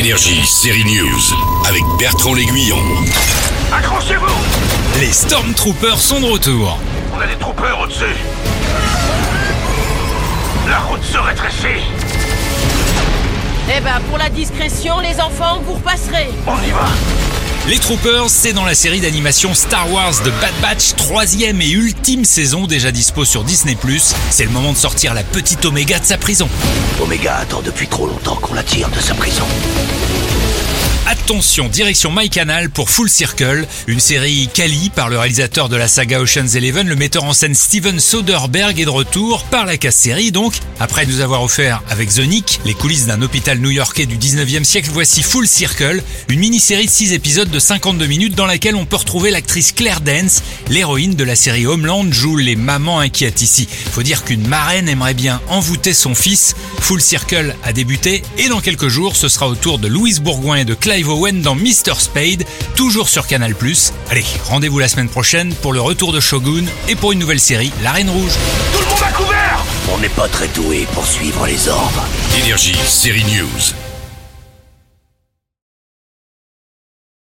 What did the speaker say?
Énergie, série News, avec Bertrand L'Aiguillon. Accrochez-vous Les Stormtroopers sont de retour. On a des troopers au-dessus. La route se rétrécit. Eh ben, pour la discrétion, les enfants, vous repasserez. On y va. Les Troopers, c'est dans la série d'animation Star Wars de Bad Batch, troisième et ultime saison déjà dispo sur Disney+. C'est le moment de sortir la petite Oméga de sa prison. Omega attend depuis trop longtemps qu'on la tire de sa prison. Attention, direction MyCanal pour Full Circle, une série quali par le réalisateur de la saga Ocean's Eleven, le metteur en scène Steven Soderbergh est de retour par la casse série donc. Après nous avoir offert avec The les coulisses d'un hôpital new-yorkais du 19e siècle, voici Full Circle, une mini-série de 6 épisodes de 52 minutes dans laquelle on peut retrouver l'actrice Claire Dance, l'héroïne de la série Homeland, joue les mamans inquiètes ici. Faut dire qu'une marraine aimerait bien envoûter son fils. Full Circle a débuté et dans quelques jours ce sera au tour de Louise Bourgoin et de Clive Owen dans Mr. Spade, toujours sur Canal+. Allez, rendez-vous la semaine prochaine pour le retour de Shogun et pour une nouvelle série, La Reine Rouge. Tout le monde à couvert On n'est pas très doué pour suivre les ordres. Énergie, série News.